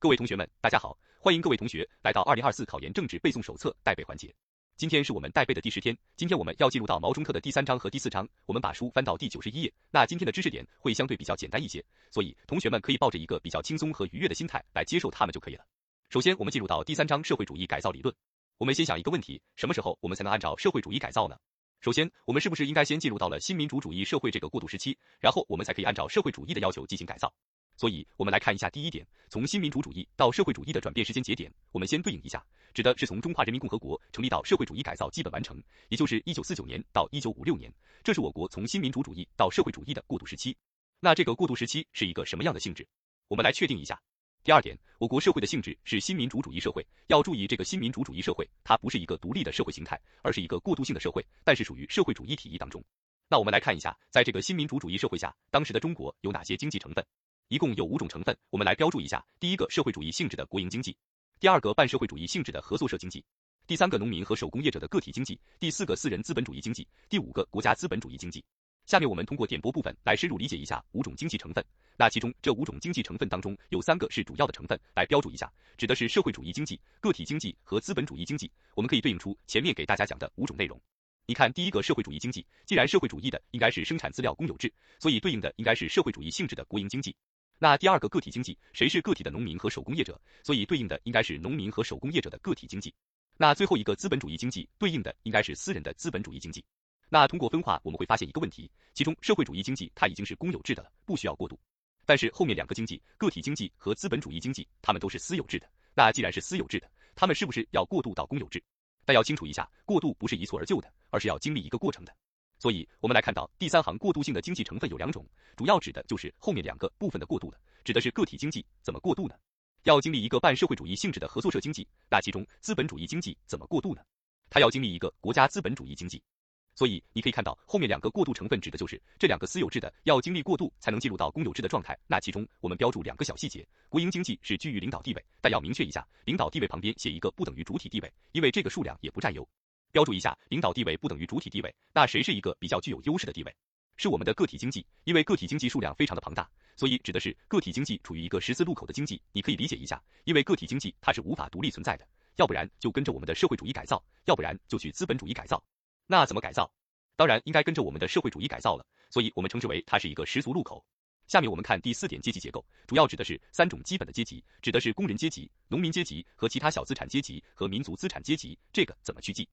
各位同学们，大家好，欢迎各位同学来到二零二四考研政治背诵手册带背环节。今天是我们带背的第十天，今天我们要进入到毛中特的第三章和第四章。我们把书翻到第九十一页。那今天的知识点会相对比较简单一些，所以同学们可以抱着一个比较轻松和愉悦的心态来接受它们就可以了。首先，我们进入到第三章社会主义改造理论。我们先想一个问题：什么时候我们才能按照社会主义改造呢？首先，我们是不是应该先进入到了新民主主义社会这个过渡时期，然后我们才可以按照社会主义的要求进行改造？所以，我们来看一下第一点，从新民主主义到社会主义的转变时间节点，我们先对应一下，指的是从中华人民共和国成立到社会主义改造基本完成，也就是一九四九年到一九五六年，这是我国从新民主主义到社会主义的过渡时期。那这个过渡时期是一个什么样的性质？我们来确定一下。第二点，我国社会的性质是新民主主义社会，要注意这个新民主主义社会，它不是一个独立的社会形态，而是一个过渡性的社会，但是属于社会主义体系当中。那我们来看一下，在这个新民主主义社会下，当时的中国有哪些经济成分？一共有五种成分，我们来标注一下。第一个，社会主义性质的国营经济；第二个，半社会主义性质的合作社经济；第三个，农民和手工业者的个体经济；第四个，私人资本主义经济；第五个，国家资本主义经济。下面我们通过点播部分来深入理解一下五种经济成分。那其中这五种经济成分当中有三个是主要的成分，来标注一下，指的是社会主义经济、个体经济和资本主义经济。我们可以对应出前面给大家讲的五种内容。你看，第一个社会主义经济，既然社会主义的应该是生产资料公有制，所以对应的应该是社会主义性质的国营经济。那第二个个体经济，谁是个体的农民和手工业者？所以对应的应该是农民和手工业者的个体经济。那最后一个资本主义经济，对应的应该是私人的资本主义经济。那通过分化，我们会发现一个问题，其中社会主义经济它已经是公有制的了，不需要过渡。但是后面两个经济，个体经济和资本主义经济，它们都是私有制的。那既然是私有制的，它们是不是要过渡到公有制？但要清楚一下，过渡不是一蹴而就的，而是要经历一个过程的。所以，我们来看到第三行过渡性的经济成分有两种，主要指的就是后面两个部分的过渡了，指的是个体经济怎么过渡呢？要经历一个半社会主义性质的合作社经济，那其中资本主义经济怎么过渡呢？它要经历一个国家资本主义经济。所以你可以看到后面两个过渡成分指的就是这两个私有制的要经历过渡才能进入到公有制的状态。那其中我们标注两个小细节，国营经济是居于领导地位，但要明确一下，领导地位旁边写一个不等于主体地位，因为这个数量也不占优。标注一下，领导地位不等于主体地位，那谁是一个比较具有优势的地位？是我们的个体经济，因为个体经济数量非常的庞大，所以指的是个体经济处于一个十字路口的经济。你可以理解一下，因为个体经济它是无法独立存在的，要不然就跟着我们的社会主义改造，要不然就去资本主义改造。那怎么改造？当然应该跟着我们的社会主义改造了，所以我们称之为它是一个十足路口。下面我们看第四点阶级结构，主要指的是三种基本的阶级，指的是工人阶级、农民阶级和其他小资产阶级和民族资产阶级。这个怎么去记？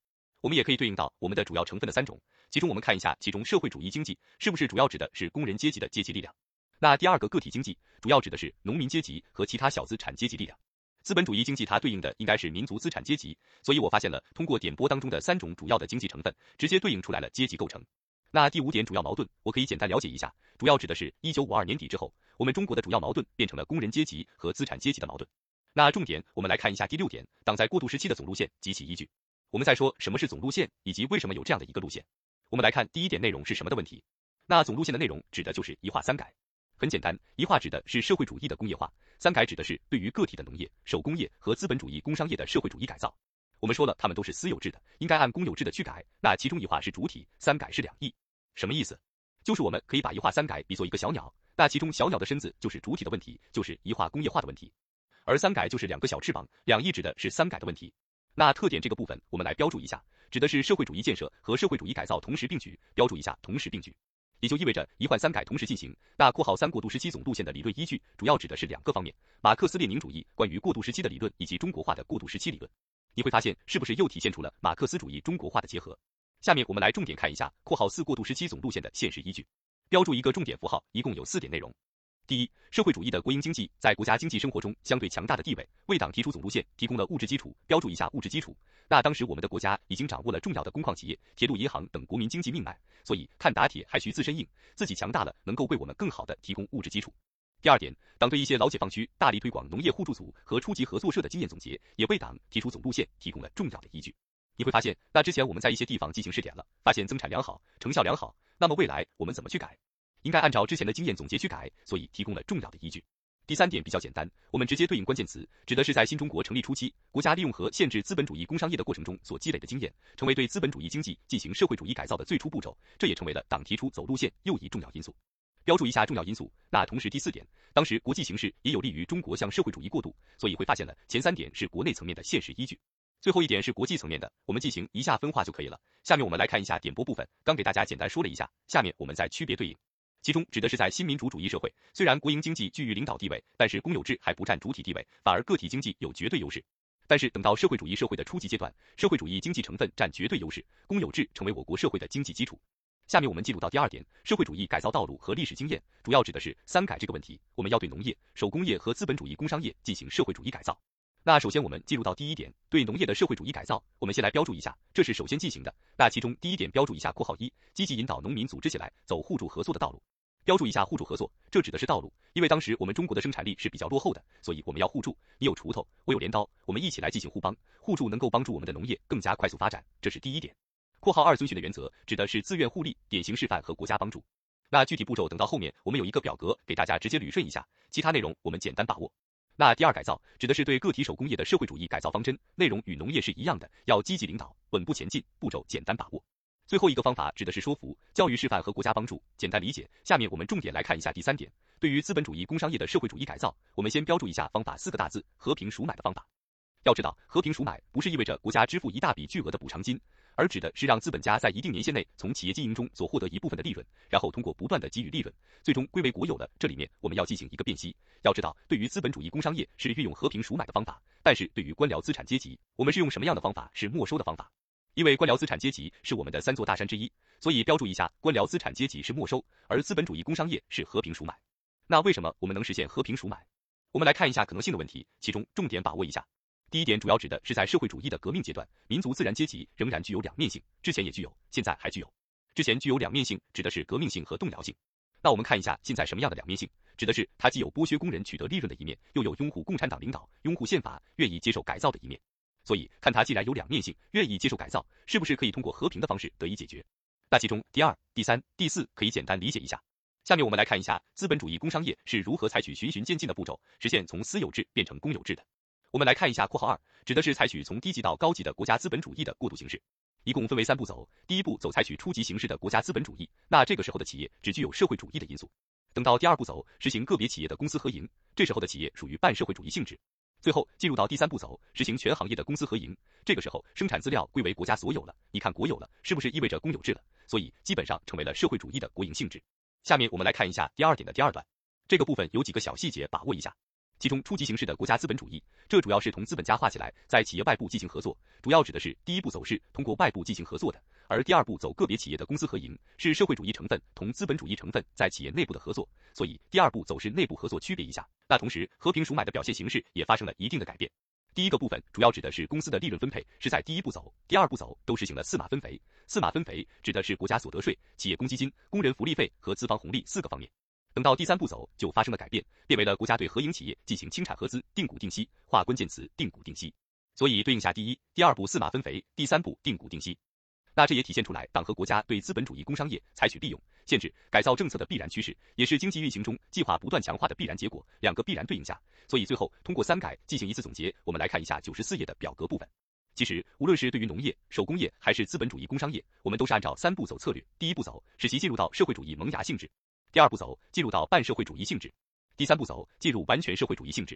我们也可以对应到我们的主要成分的三种，其中我们看一下，其中社会主义经济是不是主要指的是工人阶级的阶级力量？那第二个个体经济主要指的是农民阶级和其他小资产阶级力量。资本主义经济它对应的应该是民族资产阶级，所以我发现了通过点播当中的三种主要的经济成分，直接对应出来了阶级构成。那第五点主要矛盾，我可以简单了解一下，主要指的是一九五二年底之后，我们中国的主要矛盾变成了工人阶级和资产阶级的矛盾。那重点我们来看一下第六点，党在过渡时期的总路线及其依据。我们再说什么是总路线，以及为什么有这样的一个路线。我们来看第一点内容是什么的问题。那总路线的内容指的就是一化三改。很简单，一化指的是社会主义的工业化，三改指的是对于个体的农业、手工业和资本主义工商业的社会主义改造。我们说了，他们都是私有制的，应该按公有制的去改。那其中一化是主体，三改是两翼。什么意思？就是我们可以把一化三改比作一个小鸟，那其中小鸟的身子就是主体的问题，就是一化工业化的问题，而三改就是两个小翅膀，两翼指的是三改的问题。那特点这个部分，我们来标注一下，指的是社会主义建设和社会主义改造同时并举，标注一下同时并举，也就意味着一换三改同时进行。那括号三过渡时期总路线的理论依据，主要指的是两个方面：马克思列宁主义关于过渡时期的理论，以及中国化的过渡时期理论。你会发现，是不是又体现出了马克思主义中国化的结合？下面我们来重点看一下括号四过渡时期总路线的现实依据，标注一个重点符号，一共有四点内容。第一，社会主义的国营经济在国家经济生活中相对强大的地位，为党提出总路线提供了物质基础。标注一下物质基础。那当时我们的国家已经掌握了重要的工矿企业、铁路、银行等国民经济命脉，所以看打铁还需自身硬，自己强大了，能够为我们更好的提供物质基础。第二点，党对一些老解放区大力推广农业互助组和初级合作社的经验总结，也为党提出总路线提供了重要的依据。你会发现，那之前我们在一些地方进行试点了，发现增产良好，成效良好。那么未来我们怎么去改？应该按照之前的经验总结去改，所以提供了重要的依据。第三点比较简单，我们直接对应关键词，指的是在新中国成立初期，国家利用和限制资本主义工商业的过程中所积累的经验，成为对资本主义经济进行社会主义改造的最初步骤，这也成为了党提出走路线又一重要因素。标注一下重要因素。那同时第四点，当时国际形势也有利于中国向社会主义过渡，所以会发现了前三点是国内层面的现实依据，最后一点是国际层面的，我们进行一下分化就可以了。下面我们来看一下点播部分，刚给大家简单说了一下，下面我们再区别对应。其中指的是在新民主主义社会，虽然国营经济居于领导地位，但是公有制还不占主体地位，反而个体经济有绝对优势。但是等到社会主义社会的初级阶段，社会主义经济成分占绝对优势，公有制成为我国社会的经济基础。下面我们进入到第二点，社会主义改造道路和历史经验，主要指的是三改这个问题。我们要对农业、手工业和资本主义工商业进行社会主义改造。那首先我们进入到第一点，对农业的社会主义改造，我们先来标注一下，这是首先进行的。那其中第一点标注一下括号一，积极引导农民组织起来走互助合作的道路。标注一下互助合作，这指的是道路，因为当时我们中国的生产力是比较落后的，所以我们要互助。你有锄头，我有镰刀，我们一起来进行互帮，互助能够帮助我们的农业更加快速发展，这是第一点。括号二遵循的原则指的是自愿互利、典型示范和国家帮助。那具体步骤等到后面我们有一个表格给大家直接捋顺一下，其他内容我们简单把握。那第二改造指的是对个体手工业的社会主义改造方针，内容与农业是一样的，要积极领导，稳步前进，步骤简单把握。最后一个方法指的是说服、教育示范和国家帮助，简单理解。下面我们重点来看一下第三点，对于资本主义工商业的社会主义改造，我们先标注一下方法四个大字：和平赎买的方法。要知道，和平赎买不是意味着国家支付一大笔巨额的补偿金，而指的是让资本家在一定年限内从企业经营中所获得一部分的利润，然后通过不断的给予利润，最终归为国有了。这里面我们要进行一个辨析。要知道，对于资本主义工商业是运用和平赎买的方法，但是对于官僚资产阶级，我们是用什么样的方法？是没收的方法。因为官僚资产阶级是我们的三座大山之一，所以标注一下，官僚资产阶级是没收，而资本主义工商业是和平赎买。那为什么我们能实现和平赎买？我们来看一下可能性的问题，其中重点把握一下。第一点主要指的是在社会主义的革命阶段，民族自然阶级仍然具有两面性，之前也具有，现在还具有。之前具有两面性，指的是革命性和动摇性。那我们看一下现在什么样的两面性，指的是它既有剥削工人取得利润的一面，又有拥护共产党领导、拥护宪法、愿意接受改造的一面。所以，看它既然有两面性，愿意接受改造，是不是可以通过和平的方式得以解决？那其中第二、第三、第四可以简单理解一下。下面我们来看一下资本主义工商业是如何采取循序渐进的步骤，实现从私有制变成公有制的。我们来看一下（括号二），指的是采取从低级到高级的国家资本主义的过渡形式，一共分为三步走。第一步走采取初级形式的国家资本主义，那这个时候的企业只具有社会主义的因素。等到第二步走实行个别企业的公私合营，这时候的企业属于半社会主义性质。最后进入到第三步走，实行全行业的公私合营。这个时候，生产资料归为国家所有了。你看国有了，是不是意味着公有制了？所以基本上成为了社会主义的国营性质。下面我们来看一下第二点的第二段，这个部分有几个小细节把握一下。其中初级形式的国家资本主义，这主要是同资本家划起来，在企业外部进行合作，主要指的是第一步走势通过外部进行合作的，而第二步走个别企业的公司合营，是社会主义成分同资本主义成分在企业内部的合作，所以第二步走是内部合作，区别一下。那同时和平赎买的表现形式也发生了一定的改变。第一个部分主要指的是公司的利润分配是在第一步走、第二步走都实行了四马分肥，四马分肥指的是国家所得税、企业公积金、工人福利费和资方红利四个方面。等到第三步走，就发生了改变，变为了国家对合营企业进行清产合资、定股定息，划关键词定股定息。所以对应下第一、第二步四马分肥，第三步定股定息。那这也体现出来党和国家对资本主义工商业采取利用、限制、改造政策的必然趋势，也是经济运行中计划不断强化的必然结果。两个必然对应下，所以最后通过三改进行一次总结。我们来看一下九十四页的表格部分。其实无论是对于农业、手工业还是资本主义工商业，我们都是按照三步走策略。第一步走，使其进入到社会主义萌芽性质。第二步走，进入到半社会主义性质；第三步走，进入完全社会主义性质。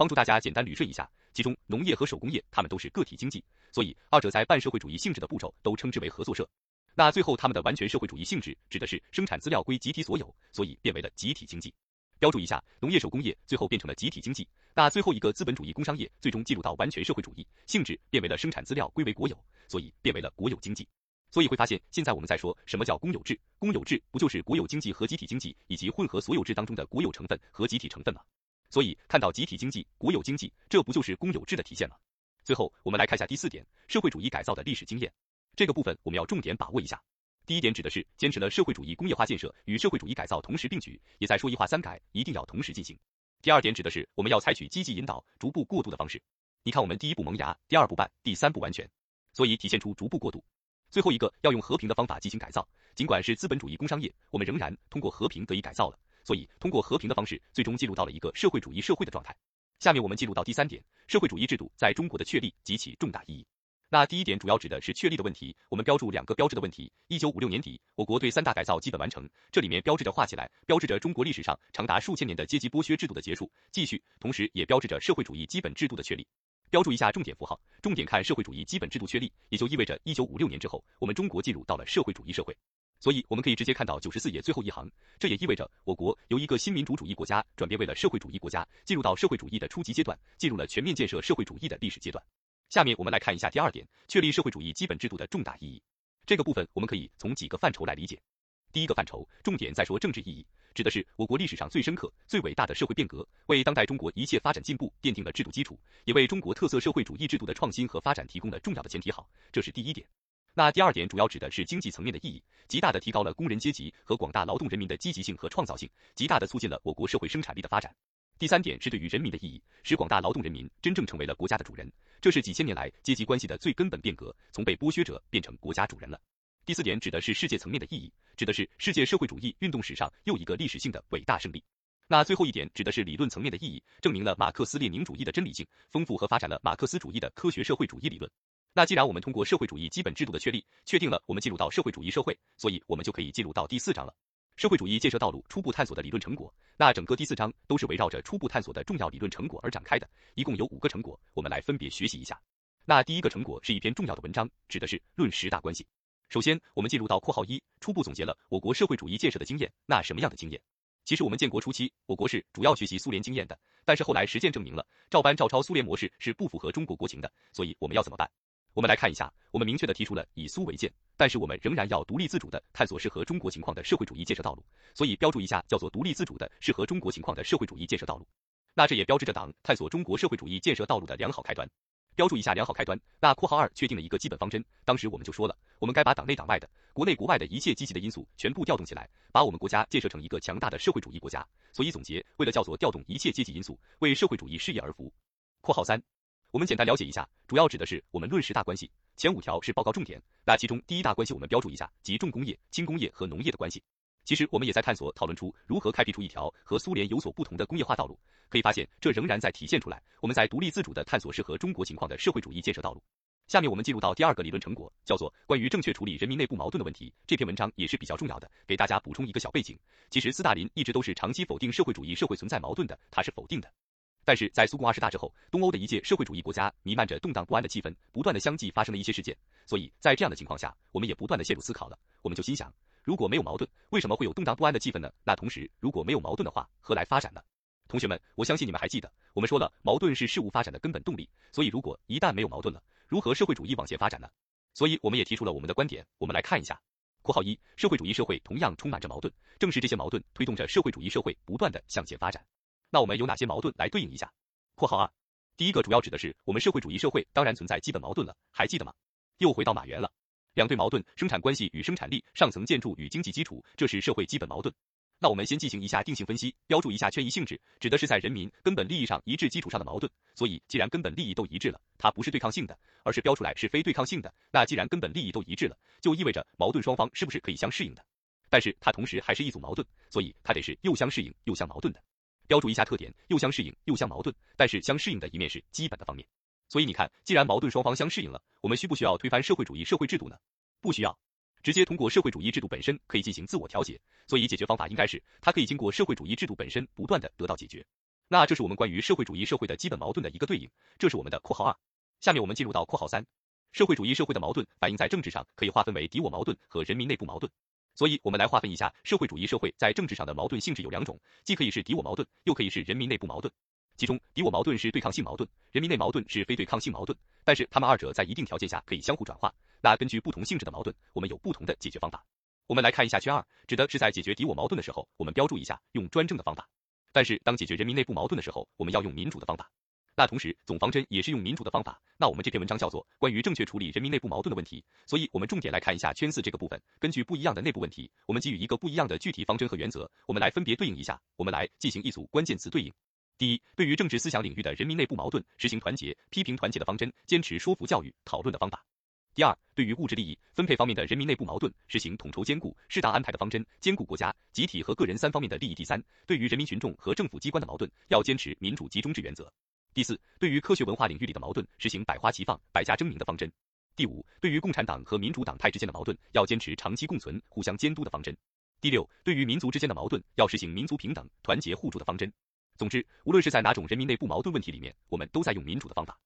帮助大家简单捋顺一下，其中农业和手工业，它们都是个体经济，所以二者在半社会主义性质的步骤都称之为合作社。那最后它们的完全社会主义性质，指的是生产资料归集体所有，所以变为了集体经济。标注一下，农业手工业最后变成了集体经济。那最后一个资本主义工商业，最终进入到完全社会主义性质，变为了生产资料归为国有，所以变为了国有经济。所以会发现，现在我们在说什么叫公有制？公有制不就是国有经济和集体经济以及混合所有制当中的国有成分和集体成分吗？所以看到集体经济、国有经济，这不就是公有制的体现吗？最后我们来看一下第四点，社会主义改造的历史经验。这个部分我们要重点把握一下。第一点指的是坚持了社会主义工业化建设与社会主义改造同时并举，也在说一化三改一定要同时进行。第二点指的是我们要采取积极引导、逐步过渡的方式。你看我们第一步萌芽，第二步办，第三步完全，所以体现出逐步过渡。最后一个要用和平的方法进行改造，尽管是资本主义工商业，我们仍然通过和平得以改造了，所以通过和平的方式，最终进入到了一个社会主义社会的状态。下面我们进入到第三点，社会主义制度在中国的确立及其重大意义。那第一点主要指的是确立的问题，我们标注两个标志的问题。一九五六年底，我国对三大改造基本完成，这里面标志着画起来，标志着中国历史上长达数千年的阶级剥削制度的结束、继续，同时也标志着社会主义基本制度的确立。标注一下重点符号，重点看社会主义基本制度确立，也就意味着一九五六年之后，我们中国进入到了社会主义社会。所以我们可以直接看到九十四页最后一行，这也意味着我国由一个新民主主义国家转变为了社会主义国家，进入到社会主义的初级阶段，进入了全面建设社会主义的历史阶段。下面我们来看一下第二点，确立社会主义基本制度的重大意义。这个部分我们可以从几个范畴来理解。第一个范畴，重点在说政治意义，指的是我国历史上最深刻、最伟大的社会变革，为当代中国一切发展进步奠定了制度基础，也为中国特色社会主义制度的创新和发展提供了重要的前提。好，这是第一点。那第二点主要指的是经济层面的意义，极大的提高了工人阶级和广大劳动人民的积极性和创造性，极大的促进了我国社会生产力的发展。第三点是对于人民的意义，使广大劳动人民真正成为了国家的主人，这是几千年来阶级关系的最根本变革，从被剥削者变成国家主人了。第四点指的是世界层面的意义，指的是世界社会主义运动史上又一个历史性的伟大胜利。那最后一点指的是理论层面的意义，证明了马克思列宁主义的真理性，丰富和发展了马克思主义的科学社会主义理论。那既然我们通过社会主义基本制度的确立，确定了我们进入到社会主义社会，所以我们就可以进入到第四章了。社会主义建设道路初步探索的理论成果，那整个第四章都是围绕着初步探索的重要理论成果而展开的，一共有五个成果，我们来分别学习一下。那第一个成果是一篇重要的文章，指的是《论十大关系》。首先，我们进入到括号一，初步总结了我国社会主义建设的经验。那什么样的经验？其实我们建国初期，我国是主要学习苏联经验的，但是后来实践证明了，照搬照抄苏联模式是不符合中国国情的，所以我们要怎么办？我们来看一下，我们明确的提出了以苏为鉴，但是我们仍然要独立自主的探索适合中国情况的社会主义建设道路，所以标注一下叫做独立自主的适合中国情况的社会主义建设道路。那这也标志着党探索中国社会主义建设道路的良好开端。标注一下良好开端。那括号二确定了一个基本方针，当时我们就说了，我们该把党内党外的、国内国外的一切积极的因素全部调动起来，把我们国家建设成一个强大的社会主义国家。所以总结，为了叫做调动一切积极因素，为社会主义事业而服务。括号三。我们简单了解一下，主要指的是我们论十大关系，前五条是报告重点。那其中第一大关系我们标注一下，即重工业、轻工业和农业的关系。其实我们也在探索讨论出如何开辟出一条和苏联有所不同的工业化道路。可以发现，这仍然在体现出来，我们在独立自主的探索适合中国情况的社会主义建设道路。下面我们进入到第二个理论成果，叫做关于正确处理人民内部矛盾的问题。这篇文章也是比较重要的，给大家补充一个小背景。其实斯大林一直都是长期否定社会主义社会存在矛盾的，他是否定的。但是在苏共二十大之后，东欧的一届社会主义国家弥漫着动荡不安的气氛，不断的相继发生了一些事件，所以在这样的情况下，我们也不断的陷入思考了。我们就心想，如果没有矛盾，为什么会有动荡不安的气氛呢？那同时，如果没有矛盾的话，何来发展呢？同学们，我相信你们还记得，我们说了，矛盾是事物发展的根本动力。所以，如果一旦没有矛盾了，如何社会主义往前发展呢？所以，我们也提出了我们的观点。我们来看一下，括号一，社会主义社会同样充满着矛盾，正是这些矛盾推动着社会主义社会不断的向前发展。那我们有哪些矛盾来对应一下？括号二，第一个主要指的是我们社会主义社会当然存在基本矛盾了，还记得吗？又回到马原了，两对矛盾：生产关系与生产力，上层建筑与经济基础，这是社会基本矛盾。那我们先进行一下定性分析，标注一下权宜性质，指的是在人民根本利益上一致基础上的矛盾。所以，既然根本利益都一致了，它不是对抗性的，而是标出来是非对抗性的。那既然根本利益都一致了，就意味着矛盾双方是不是可以相适应的？但是它同时还是一组矛盾，所以它得是又相适应又相矛盾的。标注一下特点，又相适应又相矛盾，但是相适应的一面是基本的方面。所以你看，既然矛盾双方相适应了，我们需不需要推翻社会主义社会制度呢？不需要，直接通过社会主义制度本身可以进行自我调节。所以解决方法应该是，它可以经过社会主义制度本身不断的得到解决。那这是我们关于社会主义社会的基本矛盾的一个对应，这是我们的括号二。下面我们进入到括号三，社会主义社会的矛盾反映在政治上，可以划分为敌我矛盾和人民内部矛盾。所以，我们来划分一下社会主义社会在政治上的矛盾性质有两种，既可以是敌我矛盾，又可以是人民内部矛盾。其中，敌我矛盾是对抗性矛盾，人民内矛盾是非对抗性矛盾。但是，他们二者在一定条件下可以相互转化。那根据不同性质的矛盾，我们有不同的解决方法。我们来看一下圈二，指的是在解决敌我矛盾的时候，我们标注一下用专政的方法；但是当解决人民内部矛盾的时候，我们要用民主的方法。那同时，总方针也是用民主的方法。那我们这篇文章叫做关于正确处理人民内部矛盾的问题，所以我们重点来看一下圈四这个部分。根据不一样的内部问题，我们给予一个不一样的具体方针和原则，我们来分别对应一下。我们来进行一组关键词对应。第一，对于政治思想领域的人民内部矛盾，实行团结、批评团结的方针，坚持说服教育、讨论的方法。第二，对于物质利益分配方面的人民内部矛盾，实行统筹兼顾、适当安排的方针，兼顾国家、集体和个人三方面的利益。第三，对于人民群众和政府机关的矛盾，要坚持民主集中制原则。第四，对于科学文化领域里的矛盾，实行百花齐放、百家争鸣的方针。第五，对于共产党和民主党派之间的矛盾，要坚持长期共存、互相监督的方针。第六，对于民族之间的矛盾，要实行民族平等、团结互助的方针。总之，无论是在哪种人民内部矛盾问题里面，我们都在用民主的方法。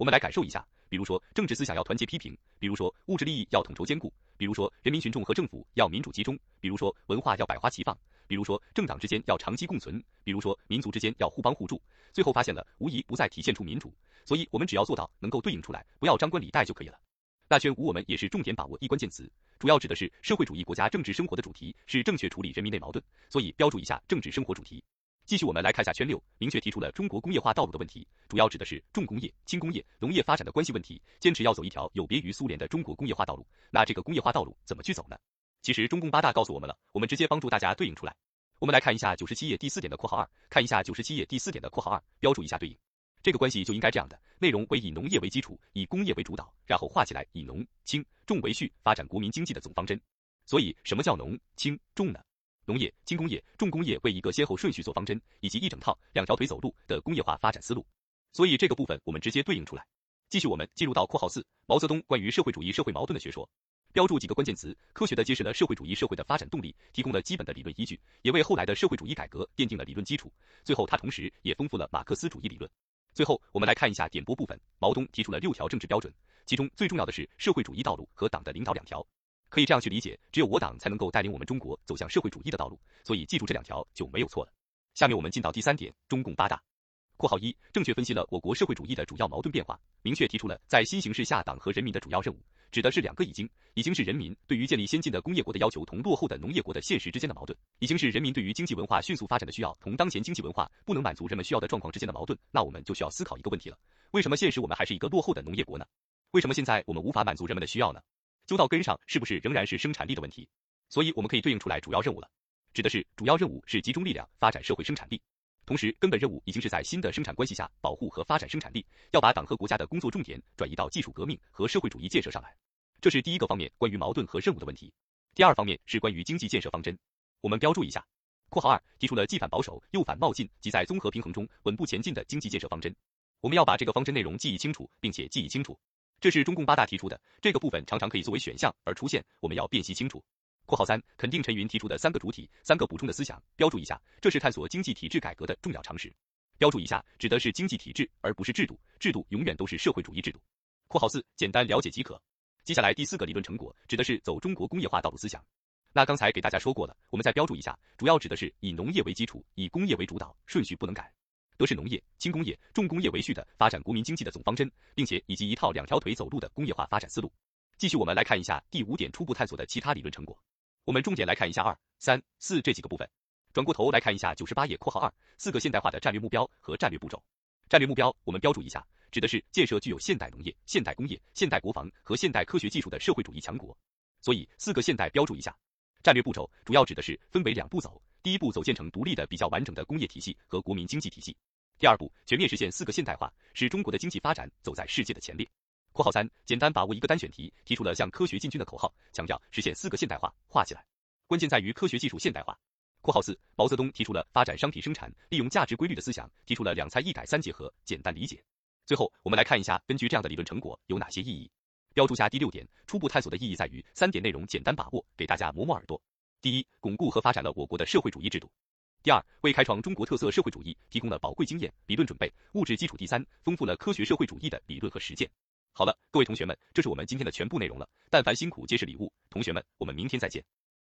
我们来感受一下，比如说政治思想要团结批评，比如说物质利益要统筹兼顾，比如说人民群众和政府要民主集中，比如说文化要百花齐放，比如说政党之间要长期共存，比如说民族之间要互帮互助。最后发现了，无疑不再体现出民主。所以，我们只要做到能够对应出来，不要张冠李戴就可以了。那圈五我们也是重点把握一关键词，主要指的是社会主义国家政治生活的主题是正确处理人民内矛盾，所以标注一下政治生活主题。继续我们来看下圈六，明确提出了中国工业化道路的问题，主要指的是重工业、轻工业、农业发展的关系问题，坚持要走一条有别于苏联的中国工业化道路。那这个工业化道路怎么去走呢？其实中共八大告诉我们了，我们直接帮助大家对应出来。我们来看一下九十七页第四点的括号二，看一下九十七页第四点的括号二，标注一下对应。这个关系就应该这样的，内容为以农业为基础，以工业为主导，然后画起来以农、轻、重为序，发展国民经济的总方针。所以什么叫农、轻、重呢？农业、轻工业、重工业为一个先后顺序做方针，以及一整套两条腿走路的工业化发展思路。所以这个部分我们直接对应出来。继续我们进入到括号四，毛泽东关于社会主义社会矛盾的学说，标注几个关键词，科学的揭示了社会主义社会的发展动力，提供了基本的理论依据，也为后来的社会主义改革奠定了理论基础。最后他同时也丰富了马克思主义理论。最后，我们来看一下点拨部分。毛东提出了六条政治标准，其中最重要的是社会主义道路和党的领导两条。可以这样去理解，只有我党才能够带领我们中国走向社会主义的道路。所以记住这两条就没有错了。下面我们进到第三点，中共八大。括号一，正确分析了我国社会主义的主要矛盾变化，明确提出了在新形势下党和人民的主要任务，指的是两个已经，已经是人民对于建立先进的工业国的要求同落后的农业国的现实之间的矛盾，已经是人民对于经济文化迅速发展的需要同当前经济文化不能满足人们需要的状况之间的矛盾。那我们就需要思考一个问题了：为什么现实我们还是一个落后的农业国呢？为什么现在我们无法满足人们的需要呢？究到根上，是不是仍然是生产力的问题？所以我们可以对应出来主要任务了，指的是主要任务是集中力量发展社会生产力。同时，根本任务已经是在新的生产关系下保护和发展生产力，要把党和国家的工作重点转移到技术革命和社会主义建设上来。这是第一个方面关于矛盾和任务的问题。第二方面是关于经济建设方针，我们标注一下。括号二提出了既反保守又反冒进，即在综合平衡中稳步前进的经济建设方针。我们要把这个方针内容记忆清楚，并且记忆清楚。这是中共八大提出的这个部分，常常可以作为选项而出现，我们要辨析清楚。括号三，肯定陈云提出的三个主体、三个补充的思想，标注一下，这是探索经济体制改革的重要常识。标注一下，指的是经济体制，而不是制度，制度永远都是社会主义制度。括号四，简单了解即可。接下来第四个理论成果，指的是走中国工业化道路思想。那刚才给大家说过了，我们再标注一下，主要指的是以农业为基础，以工业为主导，顺序不能改，德是农业、轻工业、重工业为序的发展国民经济的总方针，并且以及一套两条腿走路的工业化发展思路。继续我们来看一下第五点初步探索的其他理论成果。我们重点来看一下二、三、四这几个部分。转过头来看一下九十八页括号二四个现代化的战略目标和战略步骤。战略目标我们标注一下，指的是建设具有现代农业、现代工业、现代国防和现代科学技术的社会主义强国。所以四个现代标注一下。战略步骤主要指的是分为两步走，第一步走建成独立的比较完整的工业体系和国民经济体系。第二步全面实现四个现代化，使中国的经济发展走在世界的前列。括号三，简单把握一个单选题，提出了向科学进军的口号，强调实现四个现代化，画起来。关键在于科学技术现代化。括号四，毛泽东提出了发展商品生产，利用价值规律的思想，提出了两菜一改三结合，简单理解。最后，我们来看一下，根据这样的理论成果有哪些意义？标注下第六点，初步探索的意义在于三点内容简单把握，给大家磨磨耳朵。第一，巩固和发展了我国的社会主义制度。第二，为开创中国特色社会主义提供了宝贵经验、理论准备、物质基础。第三，丰富了科学社会主义的理论和实践。好了，各位同学们，这是我们今天的全部内容了。但凡辛苦皆是礼物，同学们，我们明天再见。